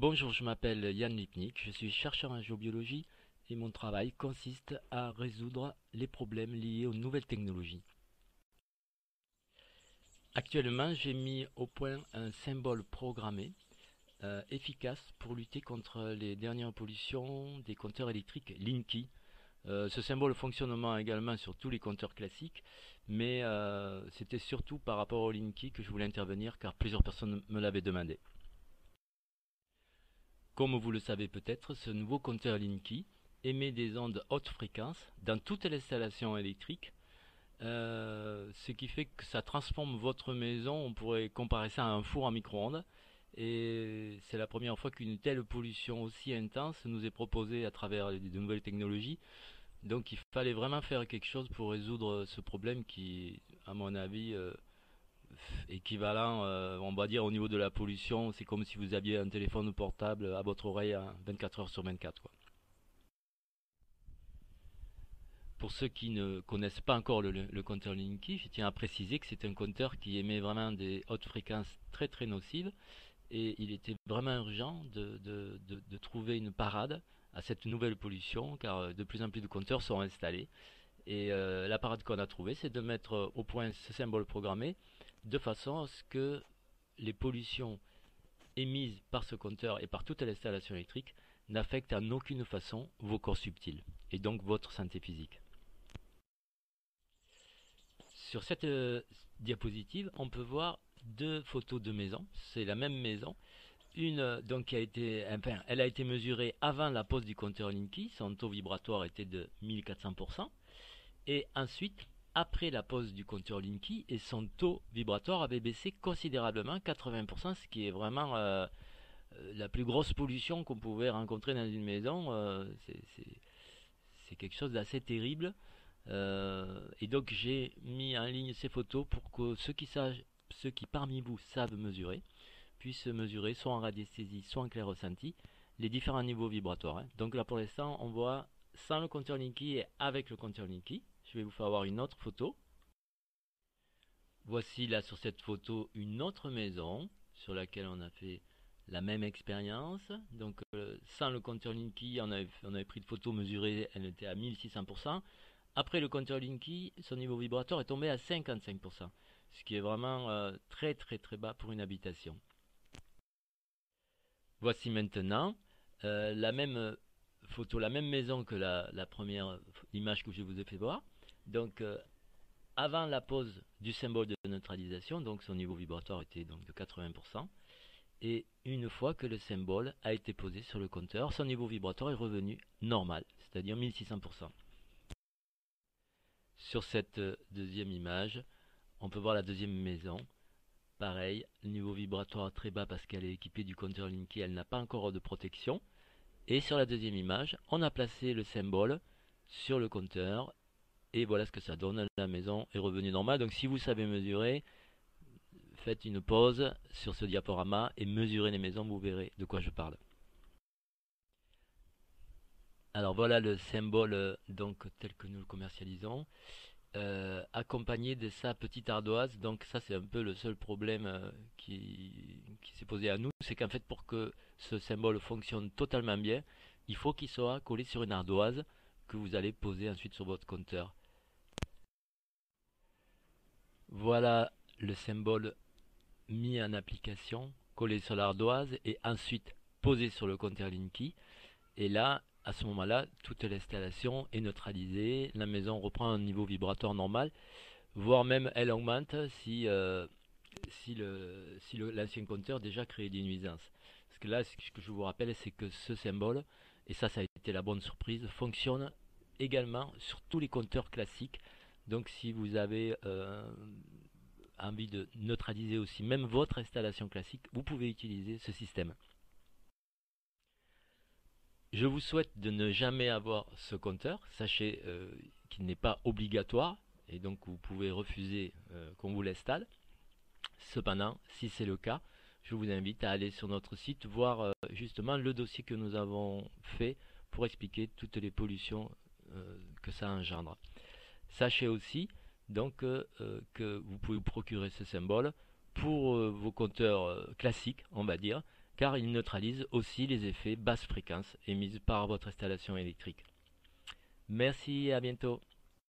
Bonjour, je m'appelle Yann Lipnik, je suis chercheur en géobiologie et mon travail consiste à résoudre les problèmes liés aux nouvelles technologies. Actuellement, j'ai mis au point un symbole programmé euh, efficace pour lutter contre les dernières pollutions des compteurs électriques Linky. Euh, ce symbole fonctionnement également sur tous les compteurs classiques, mais euh, c'était surtout par rapport au Linky que je voulais intervenir car plusieurs personnes me l'avaient demandé. Comme vous le savez peut-être, ce nouveau compteur Linky émet des ondes haute fréquence dans toute l'installation électrique, euh, ce qui fait que ça transforme votre maison, on pourrait comparer ça à un four à micro-ondes, et c'est la première fois qu'une telle pollution aussi intense nous est proposée à travers de nouvelles technologies. Donc il fallait vraiment faire quelque chose pour résoudre ce problème qui, à mon avis, euh, équivalent, euh, on va dire au niveau de la pollution, c'est comme si vous aviez un téléphone portable à votre oreille 24 heures sur 24. Pour ceux qui ne connaissent pas encore le, compteur Linky, je tiens à préciser que c'est un compteur qui émet vraiment des hautes fréquences très très nocives et il était vraiment urgent de, trouver une parade à cette nouvelle pollution car euh, de plus en plus de compteurs sont installés. Et euh, la parade qu'on a trouvée, c'est de mettre au point ce symbole programmé de façon à ce que les pollutions émises par ce compteur et par toute l'installation électrique n'affectent en aucune façon vos corps subtils et donc votre santé physique. Sur cette euh, diapositive, on peut voir deux photos de maisons. C'est la même maison. Une euh, donc qui a été, elle a été mesurée avant la pose du compteur Linky. Son taux vibratoire était de 1400%. Et ensuite, après la pose du compteur Linky et son taux vibratoire avait baissé considérablement, 80%, ce qui est vraiment euh, euh, la plus grosse pollution qu'on pouvait rencontrer dans une maison. Euh, c'est quelque chose d'assez terrible. et donc j'ai mis en ligne ces photos pour que ceux qui, ceux qui parmi vous savent mesurer puissent mesurer soit en radiesthésie, soit en clair ressenti les différents niveaux vibratoires. Hein. Donc là pour l'instant on voit sans le compteur Linky et avec le compteur Linky. Je vais vous faire voir une autre photo. Voici là sur cette photo une autre maison sur laquelle on a fait la même expérience. Donc euh, sans le compteur Linky, on avait, pris de photos mesurées, elle était à 1600%. Après le compteur Linky, son niveau vibratoire est tombé à 55%, ce qui est vraiment euh, très très très bas pour une habitation. Voici maintenant euh, la même photo, la même maison que la première image que je vous ai fait voir. Donc, euh, avant la pose du symbole de neutralisation, donc son niveau vibratoire était donc de 80%, et une fois que le symbole a été posé sur le compteur, son niveau vibratoire est revenu normal, c'est-à-dire 1600%. Sur cette euh, deuxième image, on peut voir la deuxième maison. Pareil, niveau vibratoire très bas parce qu'elle est équipée du compteur Linky, elle n'a pas encore de protection. Et sur la deuxième image, on a placé le symbole sur le compteur et voilà ce que ça donne. La maison est revenue normale. Donc si vous savez mesurer, faites une pause sur ce diaporama et mesurez les maisons, vous verrez de quoi je parle. Alors voilà le symbole donc tel que nous le commercialisons, euh, accompagné de sa petite ardoise. Donc ça c'est un peu le seul problème euh, qui s'est posé à nous, c'est qu'en fait pour que ce symbole fonctionne totalement bien, il faut qu'il soit collé sur une ardoise que vous allez poser ensuite sur votre compteur. Voilà le symbole mis en application, collé sur l'ardoise et ensuite posé sur le compteur Linky. Et là, à ce moment-là, toute l'installation est neutralisée, la maison reprend un niveau vibratoire normal, voire même elle augmente si, euh, si l'ancien si compteur déjà créé des nuisances. Parce que là, ce que je vous rappelle, c'est que ce symbole, et ça, ça a été la bonne surprise, fonctionne également sur tous les compteurs classiques. Donc si vous avez euh, envie de neutraliser aussi même votre installation classique, vous pouvez utiliser ce système. Je vous souhaite de ne jamais avoir ce compteur. Sachez euh, qu'il n'est pas obligatoire et donc vous pouvez refuser euh, qu'on vous l'installe. Cependant, si c'est le cas, je vous invite à aller sur notre site voir justement le dossier que nous avons fait pour expliquer toutes les pollutions que ça engendre. Sachez aussi donc euh, que vous pouvez vous procurer ce symbole pour euh, vos compteurs euh, classiques, on va dire, car il neutralise aussi les effets basse fréquence émises par votre installation électrique. Merci, à bientôt.